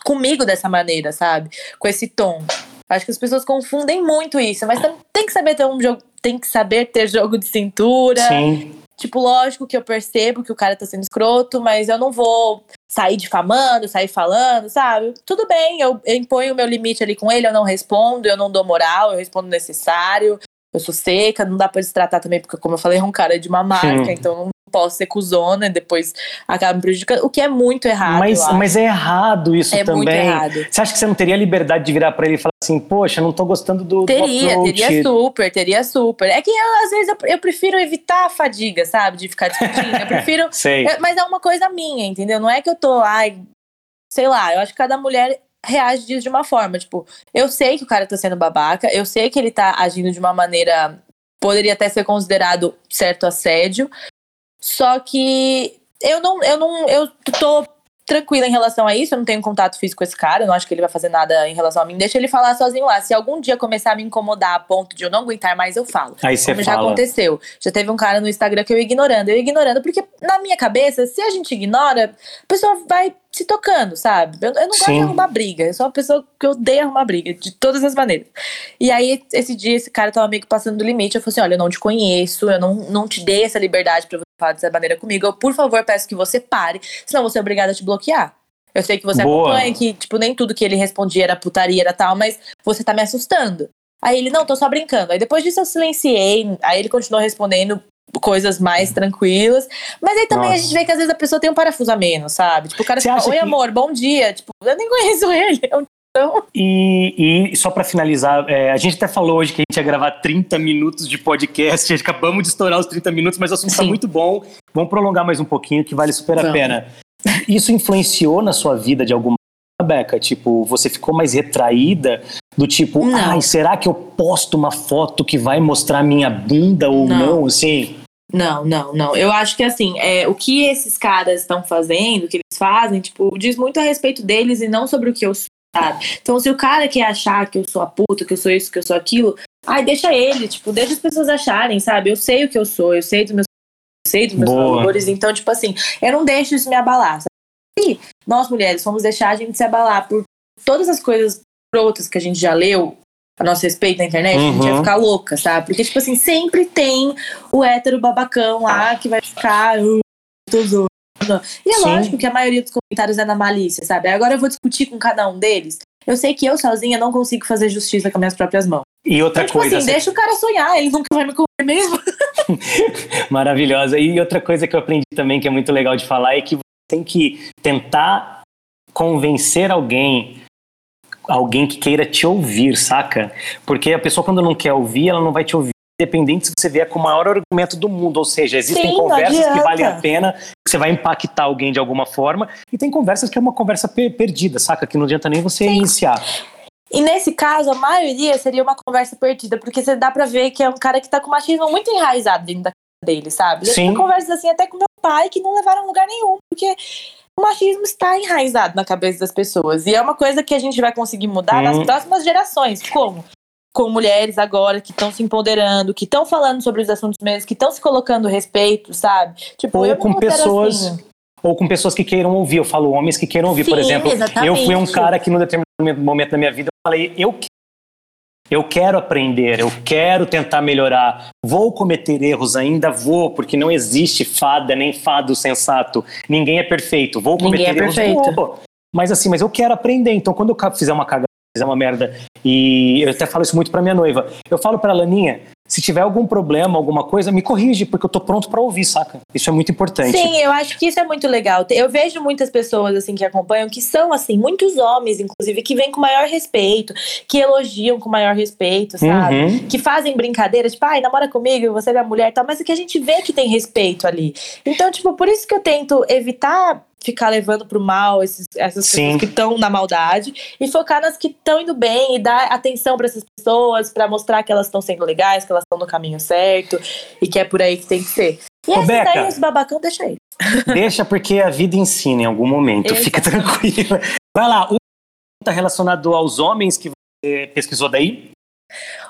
comigo dessa maneira, sabe? Com esse tom. Acho que as pessoas confundem muito isso, mas tem que saber ter um jogo, tem que saber ter jogo de cintura. Sim. Tipo, lógico que eu percebo que o cara tá sendo escroto, mas eu não vou sair difamando, sair falando, sabe? Tudo bem, eu, eu imponho o meu limite ali com ele, eu não respondo, eu não dou moral, eu respondo necessário. Eu sou seca, não dá pra destratar também, porque, como eu falei, é um cara de uma marca, então não posso ser cuzona e depois acaba me prejudicando. O que é muito errado. Mas, eu mas é errado isso é também. muito errado. Você acha que você não teria liberdade de virar pra ele e falar assim, poxa, não tô gostando do, do Teria, approach. teria super, teria super. É que eu, às vezes eu, eu prefiro evitar a fadiga, sabe? De ficar discutindo. Eu prefiro Sei. É, Mas é uma coisa minha, entendeu? Não é que eu tô, ai, sei lá, eu acho que cada mulher reage disso de uma forma. Tipo, eu sei que o cara tá sendo babaca, eu sei que ele tá agindo de uma maneira. Poderia até ser considerado certo assédio. Só que eu não, eu não, eu tô tranquila em relação a isso, eu não tenho contato físico com esse cara, eu não acho que ele vai fazer nada em relação a mim. Deixa ele falar sozinho lá. Se algum dia começar a me incomodar a ponto de eu não aguentar mais, eu falo. Aí você Como já fala. aconteceu. Já teve um cara no Instagram que eu ignorando, eu ignorando, porque na minha cabeça, se a gente ignora, a pessoa vai se tocando, sabe? Eu, eu não gosto Sim. de arrumar briga, eu sou uma pessoa que odeia arrumar briga, de todas as maneiras. E aí, esse dia, esse cara tava meio que passando do limite. Eu falei assim: olha, eu não te conheço, eu não, não te dei essa liberdade pra você falar dessa maneira comigo. Eu, por favor, peço que você pare, senão você é obrigada a te bloquear. Eu sei que você Boa. acompanha, que, tipo, nem tudo que ele respondia era putaria, era tal, mas você tá me assustando. Aí ele, não, tô só brincando. Aí depois disso eu silenciei, aí ele continuou respondendo coisas mais tranquilas. Mas aí também a Nossa. gente vê que às vezes a pessoa tem um parafuso a menos, sabe? Tipo, o cara Você fala, oi que- amor, bom dia. Tipo, eu nem conheço ele. É um tão... E, e só pra finalizar, é, a gente até falou hoje que a gente ia gravar 30 minutos de podcast, acabamos de estourar os 30 minutos, mas o assunto tá Sim. muito bom. Vamos prolongar mais um pouquinho, que vale super a Vamos. pena. Isso influenciou na sua vida de alguma forma, Beca? Tipo, você ficou mais retraída? Do tipo, Não. ai, será que eu posto uma foto que vai mostrar minha bunda ou Não. não? Assim, Não, não, não. Eu acho que assim, é, o que esses caras estão fazendo, o que eles fazem, tipo, diz muito a respeito deles e não sobre o que eu sou, sabe? Então, se o cara quer achar que eu sou a puta, que eu sou isso, que eu sou aquilo, ai, deixa ele, tipo, deixa as pessoas acharem, sabe? Eu sei o que eu sou, eu sei dos meus, eu sei dos meus Boa. valores, então, tipo assim, eu não deixo isso me abalar, sabe? Se nós mulheres fomos deixar a gente se abalar por todas as coisas outras que a gente já leu a nosso respeito na internet, a gente ia Uhum. ficar louca, sabe? Porque, tipo assim, sempre tem o hétero babacão lá que vai ficar. "Uh, tô zoando." E é Sim. lógico que a maioria dos comentários é na malícia, sabe? Agora eu vou discutir com cada um deles. Eu sei que eu sozinha não consigo fazer justiça com as minhas próprias mãos. e outra Então, tipo coisa, assim, deixa o cara sonhar, ele nunca vai me comer mesmo. Maravilhosa. E outra coisa que eu aprendi também, que é muito legal de falar, é que você tem que tentar convencer alguém, alguém que queira te ouvir, saca? Porque a pessoa, quando não quer ouvir, ela não vai te ouvir. Independente se você vier com o maior argumento do mundo, ou seja, existem Sim, conversas que valem a pena, que você vai impactar alguém de alguma forma, e tem conversas que é uma conversa per- perdida, saca? Que não adianta nem você iniciar. E nesse caso, a maioria seria uma conversa perdida, porque você dá pra ver que é um cara que tá com machismo muito enraizado dentro da dele, sabe? Sim. tive conversas assim até com meu pai que não levaram a lugar nenhum, porque o machismo está enraizado na cabeça das pessoas. E é uma coisa que a gente vai conseguir mudar nas Hum. próximas gerações. Como? Com mulheres agora que estão se empoderando, que estão falando sobre os assuntos mesmos, que estão se colocando respeito, sabe? Tipo, Ou eu com pessoas- assim. Ou com pessoas que queiram ouvir. Eu falo homens que queiram ouvir. Por Sim, exemplo, eu exatamente. fui um cara que, num determinado momento da minha vida, eu falei: eu, que- eu quero aprender, eu quero tentar melhorar. Vou cometer erros ainda? Vou, porque não existe fada nem fado sensato. Ninguém é perfeito. Vou Ninguém cometer é erros? perfeito. Vou. Mas assim, mas eu quero aprender. Então, quando eu fizer uma cagada, fizer uma merda, e eu até falo isso muito pra minha noiva, eu falo pra ela, Laninha, se tiver algum problema, alguma coisa, me corrige, porque eu tô pronto pra ouvir, saca? Isso é muito importante. Sim, eu acho que isso é muito legal. Eu vejo muitas pessoas assim que acompanham que são assim, muitos homens, inclusive, que vêm com maior respeito, que elogiam com maior respeito, sabe? Uhum. Que fazem brincadeiras, tipo, ai, namora comigo, você é minha mulher e tal, mas é que a gente vê que tem respeito ali. Então, tipo, por isso que eu tento evitar ficar levando pro mal esses, essas Sim. pessoas que estão na maldade e focar nas que estão indo bem e dar atenção pra essas pessoas, pra mostrar que elas estão sendo legais, que elas estão no caminho certo e que é por aí que tem que ser. E Ô, esses Beca. daí, os babacão, deixa aí. Deixa porque a vida ensina em algum momento. Exato. Fica tranquila. Vai lá, uma pergunta relacionada aos homens que você pesquisou daí?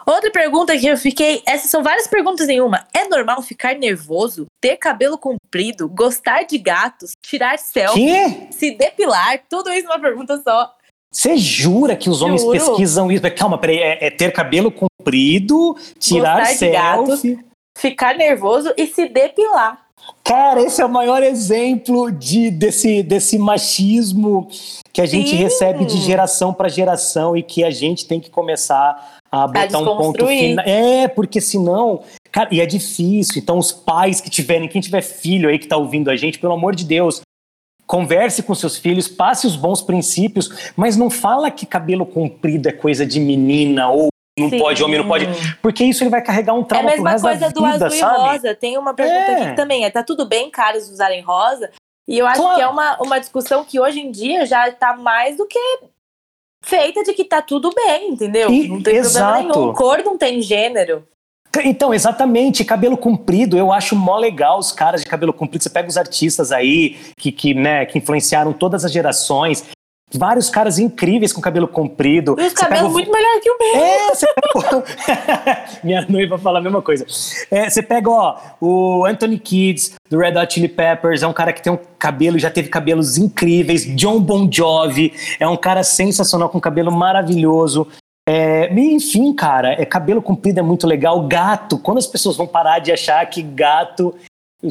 Outra pergunta que eu fiquei. Essas são várias perguntas em uma. É normal ficar nervoso? Ter cabelo comprido? Gostar de gatos? Tirar selfie? Que? Se depilar? Tudo isso numa pergunta só. Você jura que os homens Juro. pesquisam isso? Calma, peraí. É, é ter cabelo comprido, tirar Gostar de selfie. Ficar nervoso e se depilar. Cara, esse é o maior exemplo de, desse, desse machismo que a gente Sim. recebe de geração para geração e que a gente tem que começar a botar um ponto final. É, porque senão. Cara, e é difícil. Então, os pais que tiverem, quem tiver filho aí que tá ouvindo a gente, pelo amor de Deus, converse com seus filhos, passe os bons princípios, mas não fala que cabelo comprido é coisa de menina ou não Sim. pode, homem não pode, porque isso ele vai carregar um É a trauma mesma coisa do vida, azul sabe? e rosa. Tem uma pergunta É. aqui que também é: tá tudo bem caras usarem rosa? E eu acho Claro. que é uma, uma discussão que hoje em dia já tá mais do que feita de que tá tudo bem, entendeu? E- não tem exato. problema nenhum. Cor não tem gênero. Então, exatamente, cabelo comprido, eu acho mó legal os caras de cabelo comprido. Você pega os artistas aí que, que, né, que influenciaram todas as gerações. Vários caras incríveis com cabelo comprido. E os pega cabelos o- muito melhor que o meu. É, você pega. Minha noiva fala a mesma coisa. É, você pega, ó, o Anthony Kids, do Red Hot Chili Peppers, é um cara que tem um cabelo, já teve cabelos incríveis. John Bon Jovi, é um cara sensacional, com cabelo maravilhoso. É, enfim, cara, é cabelo comprido é muito legal. Gato, quando as pessoas vão parar de achar que gato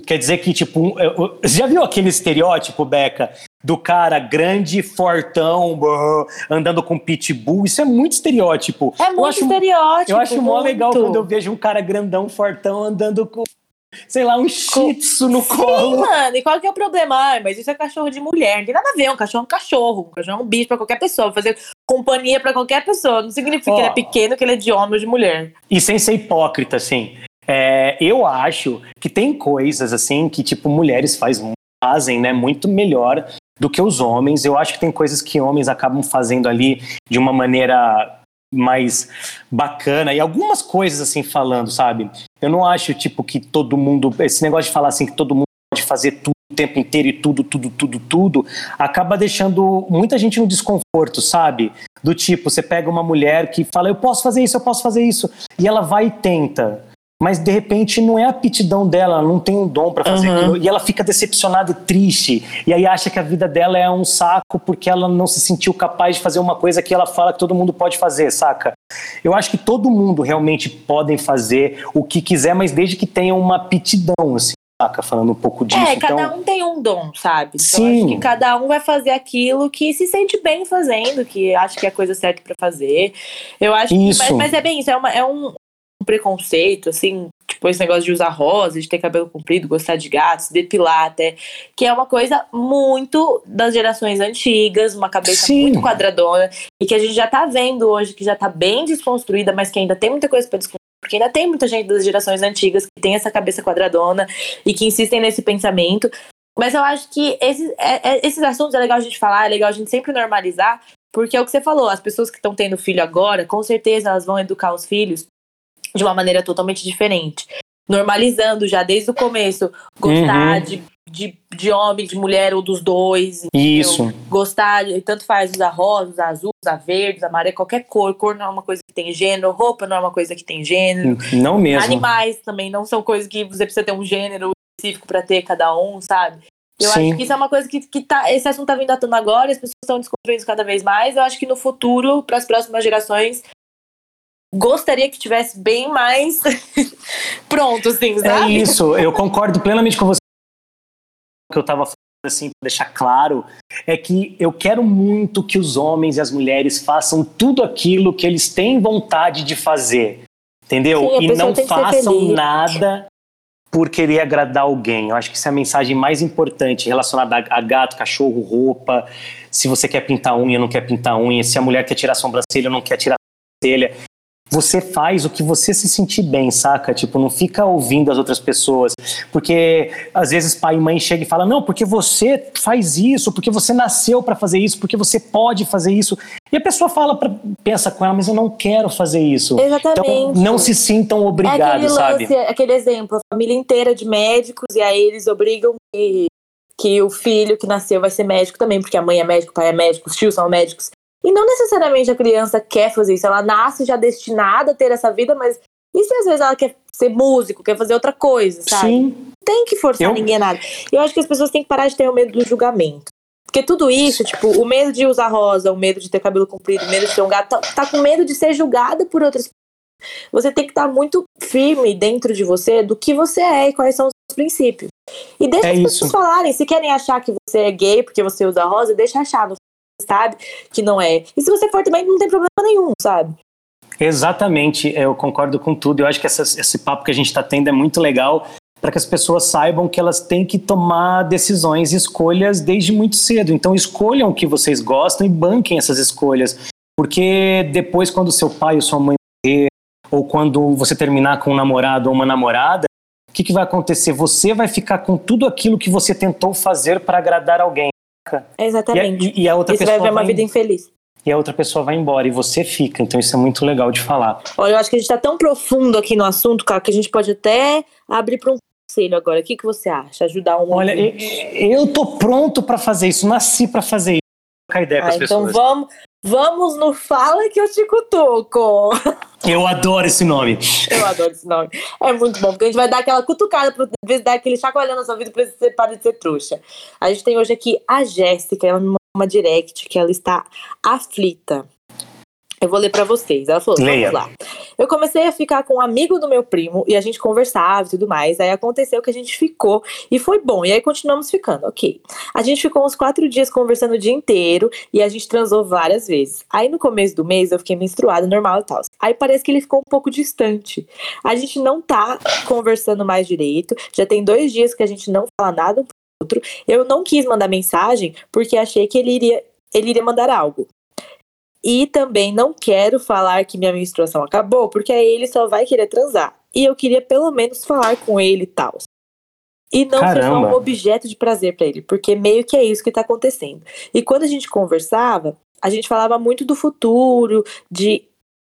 quer dizer que, tipo, um- é, já viu aquele estereótipo, Beca, do cara grande, fortão, brrr, andando com pitbull? Isso é muito estereótipo. É Eu muito acho- estereótipo. eu acho mó muito. legal quando eu vejo um cara grandão, fortão, andando com, sei lá, um shih tzu no Sim, colo. mano, e qual que é o problema? Ai, mas isso é cachorro de mulher. Não tem nada a ver. Um cachorro é um cachorro. Um cachorro é um bicho pra qualquer pessoa. Fazer companhia pra qualquer pessoa. Não significa Ó. que ele é pequeno, que ele é de homem ou de mulher. E sem ser hipócrita, assim. é, eu acho que tem coisas, assim, que, tipo, mulheres faz, fazem, né, muito melhor do que os homens. Eu acho que tem coisas que homens acabam fazendo ali de uma maneira mais bacana. E algumas coisas, assim, falando, sabe? Eu não acho, tipo, que todo mundo... Esse negócio de falar, assim, que todo mundo pode fazer tudo o tempo inteiro e tudo, tudo, tudo, tudo, acaba deixando muita gente no desconforto, sabe? Do tipo, você pega uma mulher que fala, eu posso fazer isso, eu posso fazer isso, e ela vai e tenta. Mas de repente não é a aptidão dela, ela não tem um dom pra fazer Uhum. aquilo, e ela fica decepcionada e triste, e aí acha que a vida dela é um saco porque ela não se sentiu capaz de fazer uma coisa que ela fala que todo mundo pode fazer, saca? Eu acho que todo mundo realmente podem fazer o que quiser, mas desde que tenha uma aptidão, assim, saca? Falando um pouco disso. é, então... cada um tem um dom, sabe? Então, Sim. acho que cada um vai fazer aquilo que se sente bem fazendo, que acha que é a coisa certa pra fazer. Eu acho que. Isso. Mas, mas é bem isso, é, uma- é um preconceito, assim, tipo, esse negócio de usar rosa, de ter cabelo comprido, gostar de gatos, depilar até, que é uma coisa muito das gerações antigas, uma cabeça Sim. muito quadradona, e que a gente já tá vendo hoje, que já tá bem desconstruída, mas que ainda tem muita coisa pra desconstruir. Porque ainda tem muita gente das gerações antigas que tem essa cabeça quadradona e que insistem nesse pensamento. Mas eu acho que esses, é- é- esses assuntos é legal a gente falar, é legal a gente sempre normalizar, porque é o que você falou, as pessoas que estão tendo filho agora, com certeza elas vão educar os filhos de uma maneira totalmente diferente. Normalizando já desde o começo, gostar Uhum. de, de, de homem, de mulher ou dos dois. Isso. Gostar, tanto faz usar rosa, usar azul, usar verde, usar amarelo, qualquer cor. Cor não é uma coisa que tem gênero, roupa não é uma coisa que tem gênero. Não mesmo. Animais também não são coisas que você precisa ter um gênero específico pra ter cada um, sabe? Eu Sim. acho que isso é uma coisa que, que tá. Esse assunto tá vindo à tona agora, e as pessoas estão desconstruindo isso cada vez mais. Eu acho que no futuro, para as próximas gerações, gostaria que tivesse bem mais pronto, assim, É sabe? isso, eu concordo plenamente com você. O que eu tava falando, assim, pra deixar claro, é que eu quero muito que os homens e as mulheres façam tudo aquilo que eles têm vontade de fazer, entendeu? Sim, e não façam nada por querer agradar alguém. Eu acho que essa é a mensagem mais importante relacionada a a gato, cachorro, roupa. Se você quer pintar unha, não quer pintar unha. Se a mulher quer tirar a sobrancelha, não quer tirar a sobrancelha. Você faz o que você se sentir bem, saca? Tipo, não fica ouvindo as outras pessoas. Porque às vezes pai e mãe chegam e falam: não, porque você faz isso, porque você nasceu pra fazer isso, porque você pode fazer isso. E a pessoa fala, pra, pensa com ela, mas eu não quero fazer isso. Exatamente. Então não se sintam É obrigados, sabe? lance, aquele exemplo, a família inteira de médicos, e aí eles obrigam que, que o filho que nasceu vai ser médico também, porque a mãe é médico, o pai é médico, os tios são médicos. E não necessariamente a criança quer fazer isso, ela nasce já destinada a ter essa vida, mas e se às vezes ela quer ser músico, quer fazer outra coisa, sabe? Sim, Não tem que forçar Eu- ninguém a nada. Eu acho que as pessoas têm que parar de ter o medo do julgamento. Porque tudo isso, tipo, o medo de usar rosa, o medo de ter cabelo comprido, o medo de ter um gato, tá, tá com medo de ser julgada por outras pessoas. Você tem que estar muito firme dentro de você do que você é e quais são os seus princípios. E deixa É as isso. pessoas falarem. Se querem achar que você é gay porque você usa rosa, deixa achar. Você sabe que não é. E se você for também, não tem problema nenhum, sabe? exatamente. Eu concordo com tudo. Eu acho que essa- esse papo que a gente está tendo é muito legal para que as pessoas saibam que elas têm que tomar decisões e escolhas desde muito cedo. Então escolham o que vocês gostam e banquem essas escolhas. Porque depois, quando seu pai ou sua mãe morrer, ou quando você terminar com um namorado ou uma namorada, o que, que vai acontecer? Você vai ficar com tudo aquilo que você tentou fazer para agradar alguém. E a, Exatamente. e- e a outra E pessoa vai ver uma vai- vida infeliz. e a outra pessoa vai embora e você fica. Então isso é muito legal de falar. Olha, eu acho que a gente tá tão profundo aqui no assunto, cara, que a gente pode até abrir para um conselho agora. O que, que você acha? Ajudar um Olha, eu, eu tô pronto pra fazer isso, nasci pra fazer isso. Ideia Ah, então pessoas. vamos, vamos no Fala que eu te cutuco. Eu adoro esse nome. Eu adoro esse nome. É muito bom, porque a gente vai dar aquela cutucada, pra dar aquele chacoalhando na sua vida pra você parar de ser trouxa. A gente tem hoje aqui a Jéssica, ela me mandou uma direct que ela está aflita. Eu vou ler pra vocês. Ela falou: Leia. vamos lá. Eu comecei a ficar com um amigo do meu primo e a gente conversava e tudo mais. Aí aconteceu que a gente ficou e foi bom. E aí continuamos ficando, ok. A gente ficou uns quatro dias conversando o dia inteiro e a gente transou várias vezes. Aí no começo do mês eu fiquei menstruada, normal e tal. Aí parece que ele ficou um pouco distante. A gente não tá conversando mais direito. Já tem dois dias que a gente não fala nada um pro outro. Eu não quis mandar mensagem porque achei que ele iria, ele iria mandar algo. E também não quero falar que minha menstruação acabou, porque aí ele só vai querer transar. E eu queria pelo menos falar com ele e tal. E não ser só Caramba. um objeto de prazer pra ele, porque meio que é isso que tá acontecendo. E quando a gente conversava, a gente falava muito do futuro, de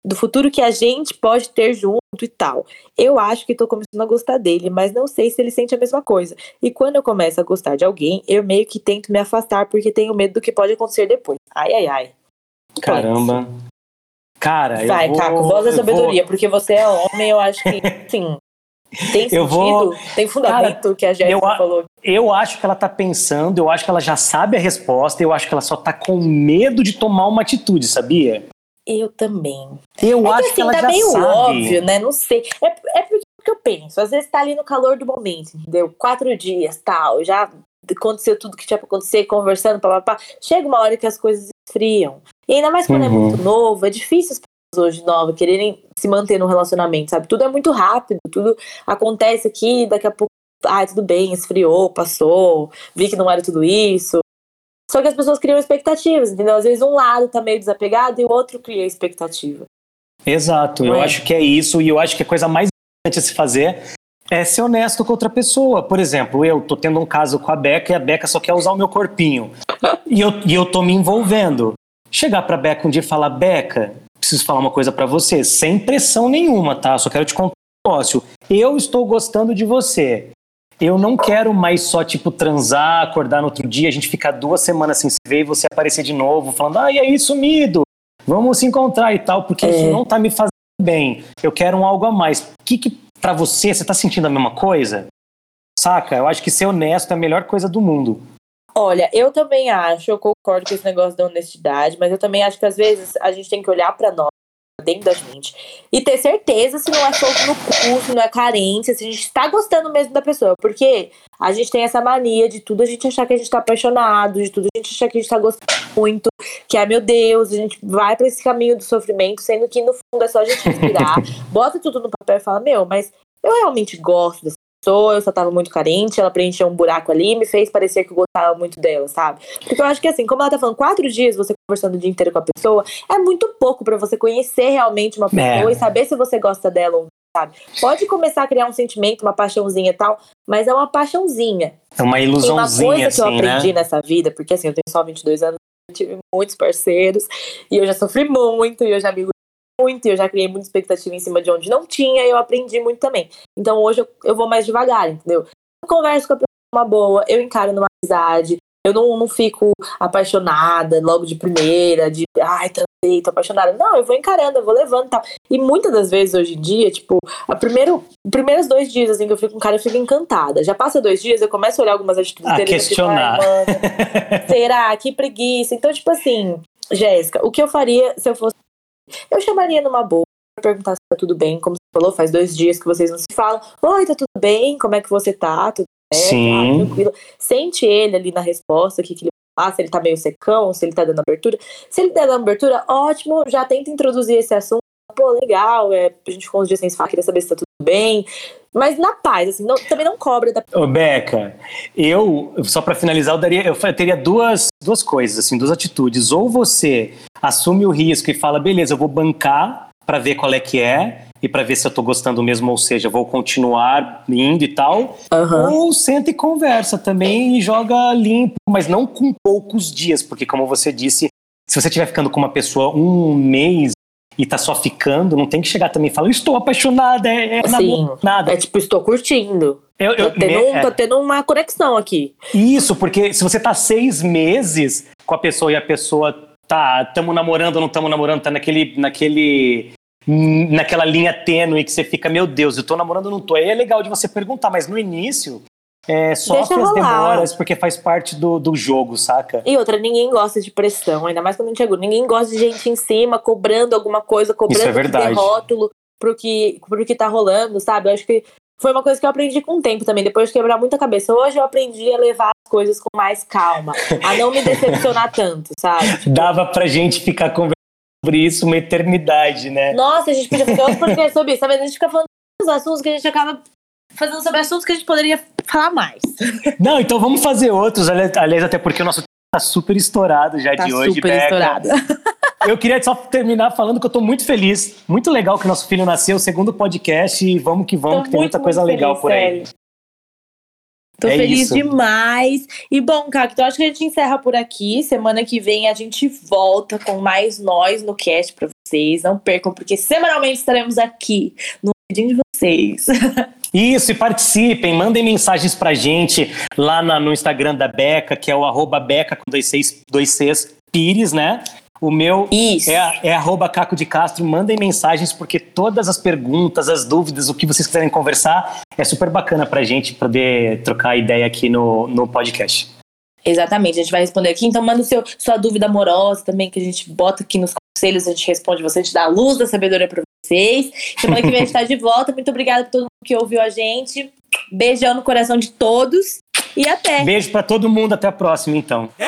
do futuro que a gente pode ter junto e tal. Eu acho que tô começando a gostar dele, mas não sei se ele sente a mesma coisa. E quando eu começo a gostar de alguém, eu meio que tento me afastar porque tenho medo do que pode acontecer depois. Ai, ai, ai. Caramba. Cara, Vai, eu vou, Caco, voz da sabedoria, vou- porque você é homem, eu acho que, sim. Tem sentido? Eu vou- Tem fundamento que a Jéssica falou. Eu acho que ela tá pensando, eu acho que ela já sabe a resposta, eu acho que ela só tá com medo de tomar uma atitude, sabia? Eu também. Eu É acho que que assim, ela tá já meio sabe. óbvio, né? Não sei. É, é porque que eu penso. Às vezes tá ali no calor do momento, entendeu? Quatro dias, tal. Já aconteceu tudo que tinha pra acontecer, conversando, papapá. Chega uma hora que as coisas esfriam. E ainda mais quando é Uhum. muito novo, é difícil as pessoas hoje novas quererem se manter no relacionamento, sabe? Tudo é muito rápido, tudo acontece aqui, daqui a pouco, ai, tudo bem, esfriou, passou, vi que não era tudo isso. Só que as pessoas criam expectativas, entendeu? Às vezes um lado tá meio desapegado e o outro cria expectativa. Exato, eu é? acho que é isso, e eu acho que a coisa mais importante a se fazer é ser honesto com outra pessoa. Por exemplo, eu tô tendo um caso com a Beca e a Beca só quer usar o meu corpinho. e, eu, e eu tô me envolvendo. Chegar pra Beca um dia e falar, Beca, preciso falar uma coisa pra você, sem pressão nenhuma, tá? Só quero te contar um negócio. Eu estou gostando de você. Eu não quero mais só, tipo, transar, acordar no outro dia, a gente ficar duas semanas sem se ver e você aparecer de novo, falando, ah, e aí, sumido? Vamos se encontrar e tal, porque É. isso não tá me fazendo bem. Eu quero um algo a mais. O que, que pra você, você tá sentindo a mesma coisa? Saca? Eu acho que ser honesto é a melhor coisa do mundo. Olha, eu também acho, eu concordo com esse negócio da honestidade, mas eu também acho que às vezes a gente tem que olhar pra nós, dentro da gente, e ter certeza se não é fogo no cu, se não é carência, se a gente tá gostando mesmo da pessoa. Porque a gente tem essa mania de tudo a gente achar que a gente tá apaixonado, de tudo a gente achar que a gente tá gostando muito, que, ai meu Deus, a gente vai pra esse caminho do sofrimento, sendo que no fundo é só a gente respirar, bota tudo no papel e fala, meu, mas eu realmente gosto dessa pessoa, eu só tava muito carente, ela preencheu um buraco ali e me fez parecer que eu gostava muito dela, sabe? Porque eu acho que assim, como ela tá falando, quatro dias você conversando o dia inteiro com a pessoa, é muito pouco pra você conhecer realmente uma pessoa É. e saber se você gosta dela ou não, sabe? Pode começar a criar um sentimento, uma paixãozinha e tal, mas é uma paixãozinha. É uma E uma ilusãozinha, coisa que eu assim, aprendi né? nessa vida, porque assim, eu tenho só 22 anos, eu tive muitos parceiros, e eu já sofri muito, e eu já me muito, e eu já criei muita expectativa em cima de onde não tinha, e eu aprendi muito também. Então hoje eu, eu vou mais devagar, entendeu? Eu converso com a pessoa uma boa, eu encaro numa amizade, eu não, não fico apaixonada logo de primeira, de ai, transei, tô apaixonada. Não, eu vou encarando, eu vou levando e tal. E muitas das vezes hoje em dia, tipo, a primeiro, primeiros dois dias assim que eu fico com um cara, eu fico encantada. Já passa dois dias, eu começo a olhar algumas atitudes A dele. eu fico, questionar. "Ai, mano, será? Que preguiça. Então, tipo assim, Jéssica, o que eu faria se eu fosse. Eu chamaria numa boa, perguntar se tá tudo bem, como você falou, faz dois dias que vocês não se falam. Oi, tá tudo bem? Como é que você tá? Tudo certo? Sim. Ah, tranquilo. Sente ele ali na resposta, o que, que ele fala, se ele tá meio secão, se ele tá dando abertura. Se ele der abertura, ótimo, já tenta introduzir esse assunto. Pô, legal, é, a gente ficou uns dias sem se falar, queria saber se tá tudo bem. Mas na paz, assim, não- também não cobra da Ô, Beca, eu, só pra finalizar, eu, daria, eu teria duas, duas coisas, assim, duas atitudes. Ou você assume o risco e fala, beleza, eu vou bancar pra ver qual é que é e pra ver se eu tô gostando mesmo, ou seja, vou continuar indo e tal. Aham. Ou senta e conversa também e joga limpo, mas não com poucos dias, porque como você disse, se você estiver ficando com uma pessoa um mês e tá só ficando, não tem que chegar também e falar, estou apaixonada, é, é Sim. nada. É tipo, estou curtindo. Eu- eu- Tô tendo, um- é, tô tendo uma conexão aqui. Isso, porque se você tá seis meses com a pessoa e a pessoa tá, tamo namorando ou não tamo namorando, tá naquele, naquele, naquela linha tênue que você fica, meu Deus, eu tô namorando ou não tô? Aí é legal de você perguntar, mas no início, é, sofre as demoras porque faz parte do, do jogo, saca? E outra, ninguém gosta de pressão, ainda mais quando a gente chegou. Ninguém gosta de gente em cima, cobrando alguma coisa, cobrando Isso é verdade. rótulo pro que, pro que tá rolando, sabe? Eu acho que foi uma coisa que eu aprendi com o tempo também, depois de quebrar muita cabeça. Hoje eu aprendi a levar as coisas com mais calma, a não me decepcionar tanto, sabe? Dava pra gente ficar conversando sobre isso uma eternidade, né? Nossa, a gente podia fazer outro podcast sobre isso, vendo? A gente fica falando dos assuntos que a gente acaba fazendo sobre assuntos que a gente poderia falar mais. Não, então vamos fazer outros, ali- aliás, até porque o nosso tá super estourado já Tá de hoje, super Beca. estourada. Eu queria só terminar falando que eu tô muito feliz. Muito legal que nosso filho nasceu, segundo podcast, e vamos que vamos, Tô que tem muita muito, coisa muito legal feliz, por aí. sério. Tô É feliz isso. demais. E bom, Caco, então acho que a gente encerra por aqui. Semana que vem a gente volta com mais nós no cast pra vocês. Não percam, porque semanalmente estaremos aqui no vídeo de vocês. Isso, e participem, mandem mensagens pra gente lá na- no Instagram da Beca, que é o arroba Beca com dois, seis, dois Cs, Pires, né? O meu Isso. é, é arroba Caco de Castro. Mandem mensagens, porque todas as perguntas, as dúvidas, o que vocês quiserem conversar, é super bacana pra gente poder trocar ideia aqui no, no podcast. Exatamente, a gente vai responder aqui. Então manda seu, sua dúvida amorosa também, que a gente bota aqui nos conselhos, a gente responde você, a gente dá a luz da sabedoria pra vocês. Semana que vem a gente tá de volta. Muito obrigada por todo mundo que ouviu a gente. Beijão no coração de todos e até! Beijo pra todo mundo, até a próxima, então. É.